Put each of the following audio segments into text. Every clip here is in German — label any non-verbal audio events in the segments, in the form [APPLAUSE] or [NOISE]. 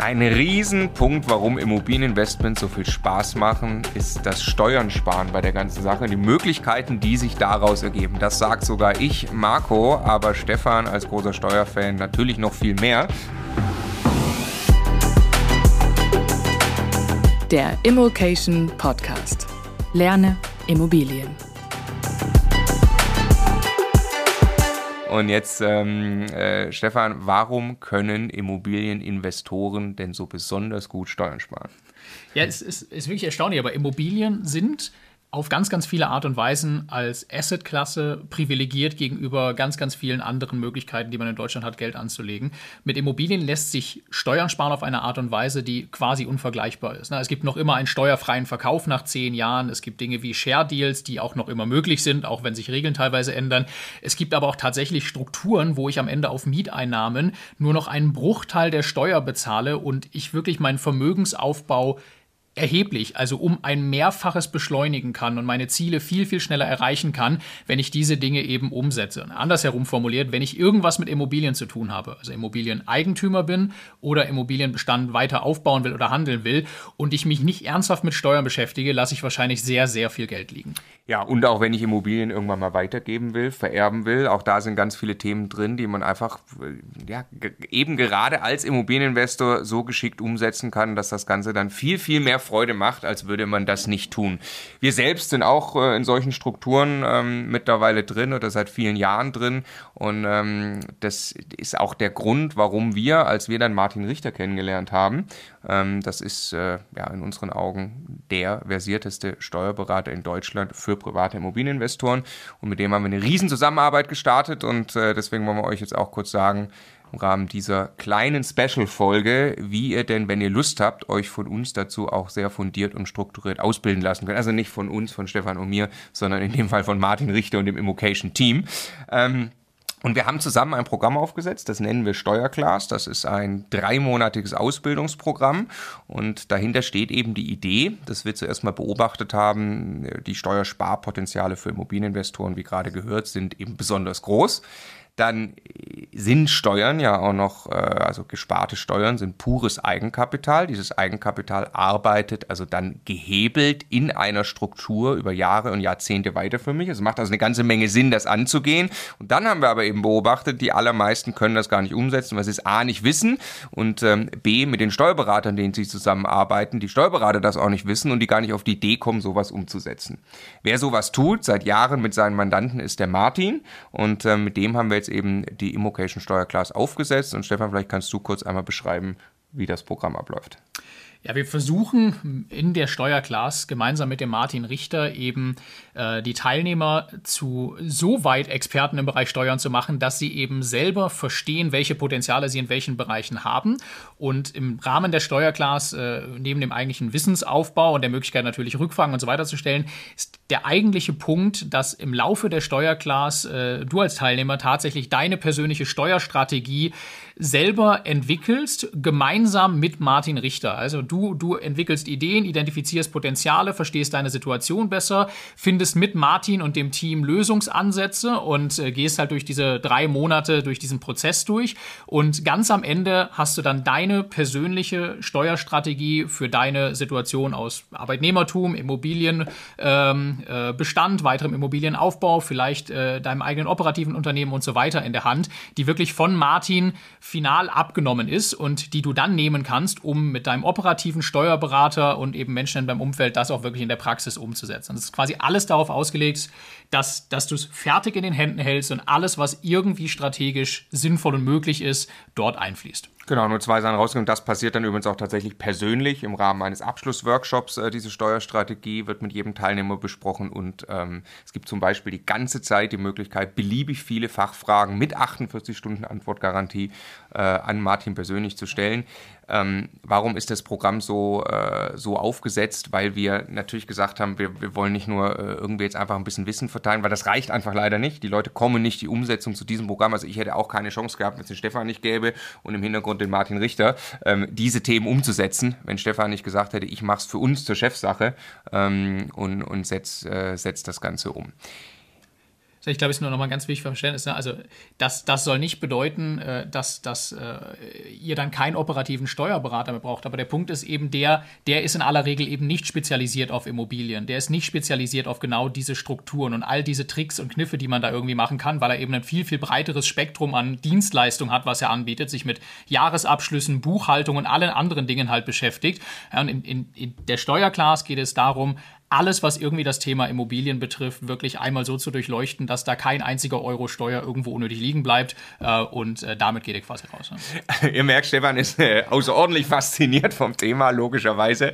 Ein Riesenpunkt, warum Immobilieninvestments so viel Spaß machen, ist das Steuern sparen bei der ganzen Sache. Die Möglichkeiten, die sich daraus ergeben. Das sagt sogar ich, Marco, aber Stefan als großer Steuerfan natürlich noch viel mehr. Der Immokation Podcast. Lerne Immobilien. Und jetzt, ähm, äh, Stefan, warum können Immobilieninvestoren denn so besonders gut Steuern sparen? Ja, es ist, ist wirklich erstaunlich, aber Immobilien sind auf ganz, ganz viele Art und Weisen als Assetklasse privilegiert gegenüber ganz, ganz vielen anderen Möglichkeiten, die man in Deutschland hat, Geld anzulegen. Mit Immobilien lässt sich Steuern sparen auf eine Art und Weise, die quasi unvergleichbar ist. Es gibt noch immer einen steuerfreien Verkauf nach zehn Jahren. Es gibt Dinge wie Share Deals, die auch noch immer möglich sind, auch wenn sich Regeln teilweise ändern. Es gibt aber auch tatsächlich Strukturen, wo ich am Ende auf Mieteinnahmen nur noch einen Bruchteil der Steuer bezahle und ich wirklich meinen Vermögensaufbau erheblich, also um ein Mehrfaches beschleunigen kann und meine Ziele viel, viel schneller erreichen kann, wenn ich diese Dinge eben umsetze. Andersherum formuliert, wenn ich irgendwas mit Immobilien zu tun habe, also Immobilieneigentümer bin oder Immobilienbestand weiter aufbauen will oder handeln will und ich mich nicht ernsthaft mit Steuern beschäftige, lasse ich wahrscheinlich sehr, sehr viel Geld liegen. Ja, und auch wenn ich Immobilien irgendwann mal weitergeben will, vererben will, auch da sind ganz viele Themen drin, die man einfach ja, eben gerade als Immobilieninvestor so geschickt umsetzen kann, dass das Ganze dann viel, viel mehr Freude macht, als würde man das nicht tun. Wir selbst sind auch äh, in solchen Strukturen ähm, mittlerweile drin oder seit vielen Jahren drin und ähm, das ist auch der Grund, warum wir, als wir dann Martin Richter kennengelernt haben, das ist äh, ja in unseren Augen der versierteste Steuerberater in Deutschland für private Immobilieninvestoren. Und mit dem haben wir eine riesen Zusammenarbeit gestartet und äh, deswegen wollen wir euch jetzt auch kurz sagen, im Rahmen dieser kleinen Special-Folge, wie ihr denn, wenn ihr Lust habt, euch von uns dazu auch sehr fundiert und strukturiert ausbilden lassen könnt. Also nicht von uns, von Stefan und mir, sondern in dem Fall von Martin Richter und dem Immocation-Team. Ähm, und wir haben zusammen ein Programm aufgesetzt, das nennen wir Steuerclass. Das ist ein dreimonatiges Ausbildungsprogramm und dahinter steht eben die Idee, dass wir zuerst mal beobachtet haben, die Steuersparpotenziale für Immobilieninvestoren, wie gerade gehört, sind eben besonders groß. Dann sind Steuern ja auch noch, äh, also gesparte Steuern sind pures Eigenkapital. Dieses Eigenkapital arbeitet also dann gehebelt in einer Struktur über Jahre und Jahrzehnte weiter für mich. Es macht also eine ganze Menge Sinn, das anzugehen. Und dann haben wir aber eben beobachtet, die allermeisten können das gar nicht umsetzen, weil sie es A nicht wissen und ähm, B mit den Steuerberatern, denen sie zusammenarbeiten, die Steuerberater das auch nicht wissen und die gar nicht auf die Idee kommen, sowas umzusetzen. Wer sowas tut seit Jahren mit seinen Mandanten ist der Martin und äh, mit dem haben wir jetzt eben die Immocation Steuerclass aufgesetzt. Und Stefan, vielleicht kannst du kurz einmal beschreiben, wie das Programm abläuft. Ja, wir versuchen in der Steuerclass gemeinsam mit dem Martin Richter eben äh, die Teilnehmer zu so weit Experten im Bereich Steuern zu machen, dass sie eben selber verstehen, welche Potenziale sie in welchen Bereichen haben. Und im Rahmen der Steuerclass, äh, neben dem eigentlichen Wissensaufbau und der Möglichkeit natürlich Rückfragen und so weiter zu stellen, ist der eigentliche Punkt, dass im Laufe der Steuerclass äh, du als Teilnehmer tatsächlich deine persönliche Steuerstrategie selber entwickelst, gemeinsam mit Martin Richter. Also du, du entwickelst Ideen, identifizierst Potenziale, verstehst deine Situation besser, findest mit Martin und dem Team Lösungsansätze und äh, gehst halt durch diese drei Monate durch diesen Prozess durch. Und ganz am Ende hast du dann deine persönliche Steuerstrategie für deine Situation aus Arbeitnehmertum, Immobilienbestand, ähm, äh, Bestand, weiterem Immobilienaufbau, vielleicht äh, deinem eigenen operativen Unternehmen und so weiter in der Hand, die wirklich von Martin final abgenommen ist und die du dann nehmen kannst, um mit deinem operativen Steuerberater und eben Menschen in deinem Umfeld das auch wirklich in der Praxis umzusetzen. Das ist quasi alles darauf ausgelegt, dass, dass du es fertig in den Händen hältst und alles, was irgendwie strategisch sinnvoll und möglich ist, dort einfließt. Genau, nur zwei Sachen rausgenommen. Das passiert dann übrigens auch tatsächlich persönlich im Rahmen eines Abschlussworkshops. Äh, diese Steuerstrategie wird mit jedem Teilnehmer besprochen und ähm, es gibt zum Beispiel die ganze Zeit die Möglichkeit, beliebig viele Fachfragen mit 48 Stunden Antwortgarantie äh, an Martin persönlich zu stellen. Ähm, warum ist das Programm so, äh, so aufgesetzt? Weil wir natürlich gesagt haben, wir, wir wollen nicht nur äh, irgendwie jetzt einfach ein bisschen Wissen verteilen, weil das reicht einfach leider nicht. Die Leute kommen nicht die Umsetzung zu diesem Programm. Also ich hätte auch keine Chance gehabt, wenn es den Stefan nicht gäbe und im Hintergrund den Martin Richter, ähm, diese Themen umzusetzen, wenn Stefan nicht gesagt hätte, ich mache es für uns zur Chefsache ähm, und, und setze äh, setz das Ganze um. Ich glaube, ist nur noch mal ganz wichtig für Verständnis. Ne? Also, das, das soll nicht bedeuten, äh, dass, dass äh, ihr dann keinen operativen Steuerberater mehr braucht. Aber der Punkt ist eben der, der ist in aller Regel eben nicht spezialisiert auf Immobilien. Der ist nicht spezialisiert auf genau diese Strukturen und all diese Tricks und Kniffe, die man da irgendwie machen kann, weil er eben ein viel, viel breiteres Spektrum an Dienstleistungen hat, was er anbietet, sich mit Jahresabschlüssen, Buchhaltung und allen anderen Dingen halt beschäftigt. Ja, und in, in, in der Steuerclass geht es darum, alles, was irgendwie das Thema Immobilien betrifft, wirklich einmal so zu durchleuchten, dass da kein einziger Euro Steuer irgendwo unnötig liegen bleibt. Äh, und äh, damit geht er quasi raus. Ne? [LAUGHS] Ihr merkt, Stefan ist äh, außerordentlich fasziniert vom Thema, logischerweise.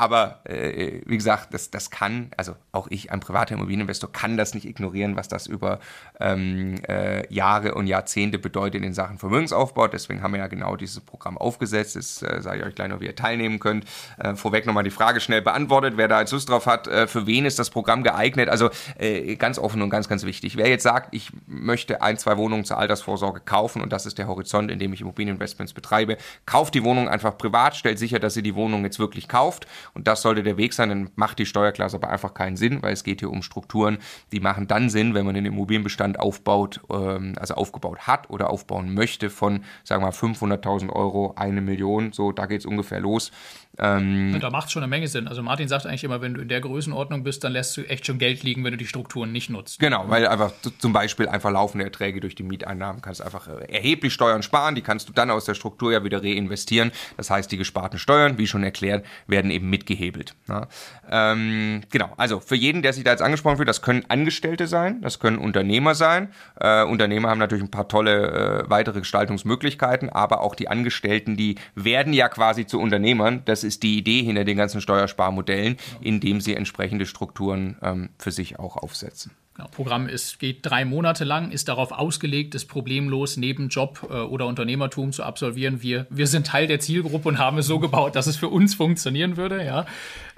Aber äh, wie gesagt, das, das kann, also auch ich, ein privater Immobilieninvestor, kann das nicht ignorieren, was das über ähm, äh, Jahre und Jahrzehnte bedeutet in Sachen Vermögensaufbau. Deswegen haben wir ja genau dieses Programm aufgesetzt. Das äh, sage ich euch gleich noch, wie ihr teilnehmen könnt. Äh, vorweg nochmal die Frage schnell beantwortet, wer da jetzt Lust drauf hat, äh, für wen ist das Programm geeignet? Also äh, ganz offen und ganz, ganz wichtig. Wer jetzt sagt, ich möchte ein, zwei Wohnungen zur Altersvorsorge kaufen und das ist der Horizont, in dem ich Immobilieninvestments betreibe, kauft die Wohnung einfach privat, stellt sicher, dass ihr die Wohnung jetzt wirklich kauft und das sollte der Weg sein, dann macht die Steuerklasse aber einfach keinen Sinn, weil es geht hier um Strukturen, die machen dann Sinn, wenn man den Immobilienbestand aufbaut, ähm, also aufgebaut hat oder aufbauen möchte von, sagen wir mal, 500.000 Euro, eine Million, so, da geht es ungefähr los. Ähm, und da macht schon eine Menge Sinn. Also Martin sagt eigentlich immer, wenn du in der Größenordnung bist, dann lässt du echt schon Geld liegen, wenn du die Strukturen nicht nutzt. Genau, weil einfach zum Beispiel einfach laufende Erträge durch die Mieteinnahmen kannst einfach äh, erheblich Steuern sparen, die kannst du dann aus der Struktur ja wieder reinvestieren. Das heißt, die gesparten Steuern, wie schon erklärt, werden eben mitgehebelt. Ja. Ähm, genau, also für jeden, der sich da jetzt angesprochen fühlt, das können Angestellte sein, das können Unternehmer sein. Äh, Unternehmer haben natürlich ein paar tolle äh, weitere Gestaltungsmöglichkeiten, aber auch die Angestellten, die werden ja quasi zu Unternehmern. Das ist die Idee hinter den ganzen Steuersparmodellen, indem sie entsprechende Strukturen ähm, für sich auch aufsetzen. Programm ist, geht drei Monate lang, ist darauf ausgelegt, es problemlos neben Job äh, oder Unternehmertum zu absolvieren. Wir, wir sind Teil der Zielgruppe und haben es so gebaut, dass es für uns funktionieren würde. Ja.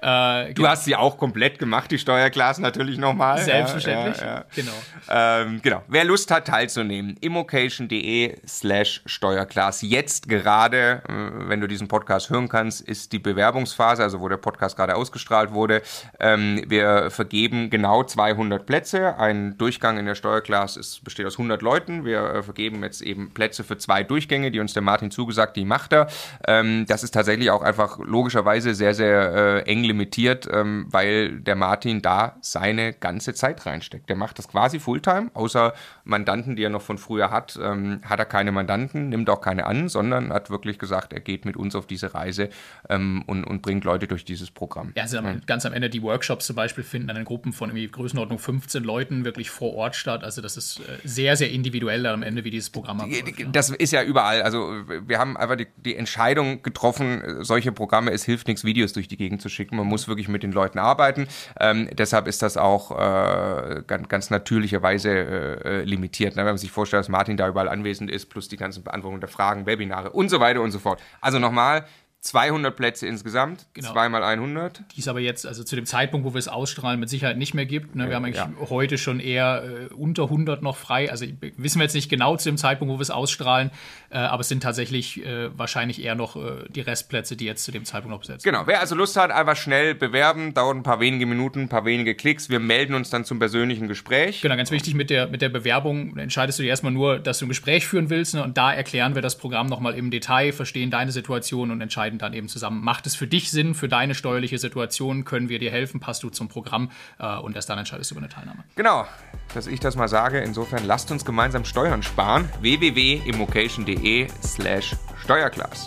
Äh, du hast sie auch komplett gemacht, die Steuerklasse natürlich nochmal. Selbstverständlich. Ja, ja. Genau. Ähm, genau. Wer Lust hat, teilzunehmen, immocation.de slash Steuerklasse. Jetzt gerade, äh, wenn du diesen Podcast hören kannst, ist die Bewerbungsphase, also wo der Podcast gerade ausgestrahlt wurde. Ähm, wir vergeben genau 200 Plätze. Ein Durchgang in der Steuerklasse ist, besteht aus 100 Leuten. Wir äh, vergeben jetzt eben Plätze für zwei Durchgänge, die uns der Martin zugesagt, die macht er. Ähm, das ist tatsächlich auch einfach logischerweise sehr, sehr äh, eng limitiert, ähm, weil der Martin da seine ganze Zeit reinsteckt. Der macht das quasi Fulltime, außer Mandanten, die er noch von früher hat, ähm, hat er keine Mandanten, nimmt auch keine an, sondern hat wirklich gesagt, er geht mit uns auf diese Reise ähm, und, und bringt Leute durch dieses Programm. Ja, also mhm. ganz am Ende die Workshops zum Beispiel finden dann in Gruppen von irgendwie Größenordnung 15 Leuten wirklich vor Ort statt. Also das ist äh, sehr, sehr individuell am Ende, wie dieses Programm abläuft. Das ist ja überall. Also wir haben einfach die, die Entscheidung getroffen, solche Programme, es hilft nichts, Videos durch die Gegend zu schicken. Man muss wirklich mit den Leuten arbeiten. Ähm, deshalb ist das auch äh, ganz, ganz natürlicherweise äh, limitiert. Ne? Wenn man sich vorstellt, dass Martin da überall anwesend ist, plus die ganzen Beantwortungen der Fragen, Webinare und so weiter und so fort. Also nochmal, 200 Plätze insgesamt, genau. zweimal 100. Die es aber jetzt, also zu dem Zeitpunkt, wo wir es ausstrahlen, mit Sicherheit nicht mehr gibt. Ne? Wir haben eigentlich ja. heute schon eher äh, unter 100 noch frei. Also wissen wir jetzt nicht genau zu dem Zeitpunkt, wo wir es ausstrahlen, äh, aber es sind tatsächlich äh, wahrscheinlich eher noch äh, die Restplätze, die jetzt zu dem Zeitpunkt noch besetzt sind. Genau, wer also Lust hat, einfach schnell bewerben, dauert ein paar wenige Minuten, ein paar wenige Klicks. Wir melden uns dann zum persönlichen Gespräch. Genau, ganz wichtig mit der, mit der Bewerbung entscheidest du dir erstmal nur, dass du ein Gespräch führen willst ne? und da erklären wir das Programm nochmal im Detail, verstehen deine Situation und entscheiden dann eben zusammen, macht es für dich Sinn, für deine steuerliche Situation, können wir dir helfen, passt du zum Programm äh, und erst dann entscheidest du über eine Teilnahme. Genau, dass ich das mal sage. Insofern lasst uns gemeinsam Steuern sparen. www.immocation.de slash Steuerklass.